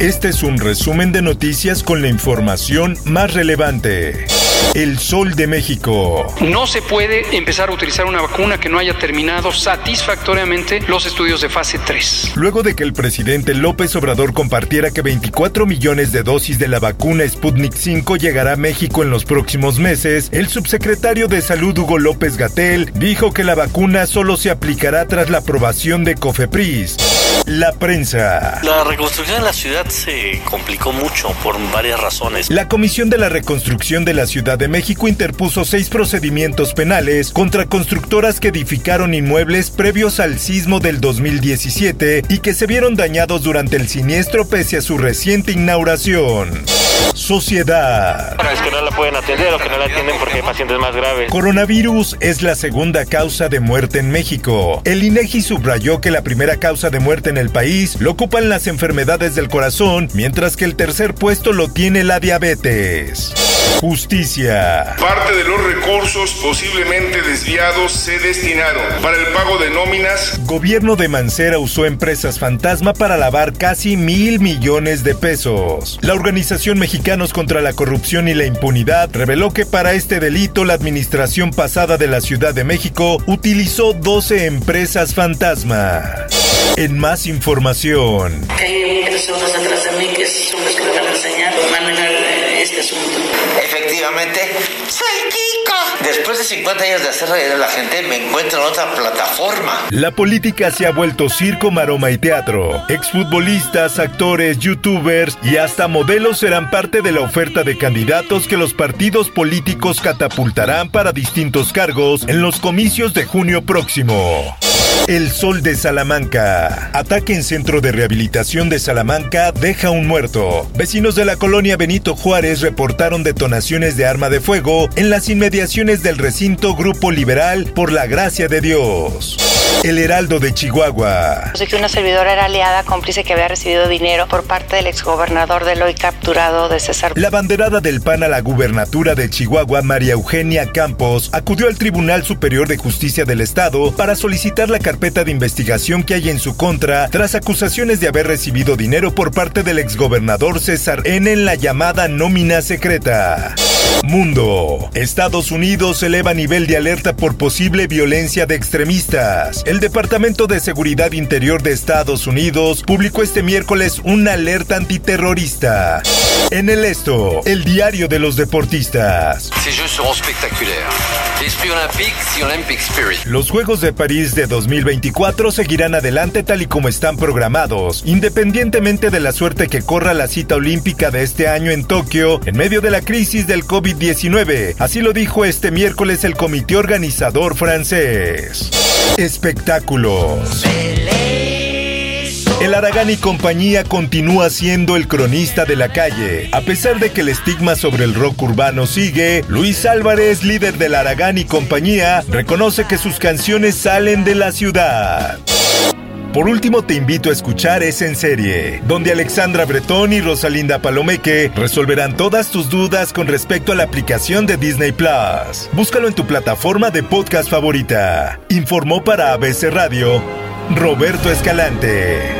Este es un resumen de noticias con la información más relevante. El Sol de México. No se puede empezar a utilizar una vacuna que no haya terminado satisfactoriamente los estudios de fase 3. Luego de que el presidente López Obrador compartiera que 24 millones de dosis de la vacuna Sputnik 5 llegará a México en los próximos meses, el subsecretario de Salud Hugo López Gatel dijo que la vacuna solo se aplicará tras la aprobación de COFEPRIS. La prensa. La reconstrucción de la ciudad se complicó mucho por varias razones. La Comisión de la Reconstrucción de la Ciudad de México interpuso seis procedimientos penales contra constructoras que edificaron inmuebles previos al sismo del 2017 y que se vieron dañados durante el siniestro pese a su reciente inauguración. Sociedad. Es que no la pueden atender o que no la atienden porque hay pacientes más graves. Coronavirus es la segunda causa de muerte en México. El INEGI subrayó que la primera causa de muerte en el país lo ocupan las enfermedades del corazón, mientras que el tercer puesto lo tiene la diabetes. Justicia. Parte de los recursos posiblemente desviados se destinaron para el pago de nóminas. Gobierno de Mancera usó empresas fantasma para lavar casi mil millones de pesos. La Organización Mexicanos contra la Corrupción y la Impunidad reveló que para este delito la administración pasada de la Ciudad de México utilizó 12 empresas fantasma. En más información. Hay personas atrás de mí que son los que me van a enseñar manejar eh, este asunto. Efectivamente, soy Kiko. Después de 50 años de hacer reír a la gente, me encuentro en otra plataforma. La política se ha vuelto circo, maroma y teatro. Exfutbolistas, actores, youtubers y hasta modelos serán parte de la oferta de candidatos que los partidos políticos catapultarán para distintos cargos en los comicios de junio próximo. El Sol de Salamanca. Ataque en centro de rehabilitación de Salamanca deja un muerto. Vecinos de la colonia Benito Juárez reportaron detonaciones de arma de fuego en las inmediaciones del recinto Grupo Liberal por la gracia de Dios. El Heraldo de Chihuahua. Que una servidora era aliada cómplice que había recibido dinero por parte del exgobernador del hoy capturado de César. La banderada del PAN a la gubernatura de Chihuahua, María Eugenia Campos, acudió al Tribunal Superior de Justicia del Estado para solicitar la carpeta de investigación que hay en su contra tras acusaciones de haber recibido dinero por parte del exgobernador César N en la llamada nómina secreta. Mundo. Estados Unidos eleva nivel de alerta por posible violencia de extremistas. El Departamento de Seguridad Interior de Estados Unidos publicó este miércoles una alerta antiterrorista. En el esto, el diario de los deportistas. Ces Jeux seront spectaculaires. L'esprit olympique, the Olympic spirit. Los Juegos de París de 2024 seguirán adelante tal y como están programados, independientemente de la suerte que corra la cita olímpica de este año en Tokio en medio de la crisis del COVID-19. Así lo dijo este miércoles el comité organizador francés. Espectáculos. El Aragán y compañía continúa siendo el cronista de la calle. A pesar de que el estigma sobre el rock urbano sigue, Luis Álvarez, líder del Aragán y compañía, reconoce que sus canciones salen de la ciudad. Por último, te invito a escuchar Es en Serie, donde Alexandra Bretón y Rosalinda Palomeque resolverán todas tus dudas con respecto a la aplicación de Disney Plus. Búscalo en tu plataforma de podcast favorita. Informó para ABC Radio Roberto Escalante.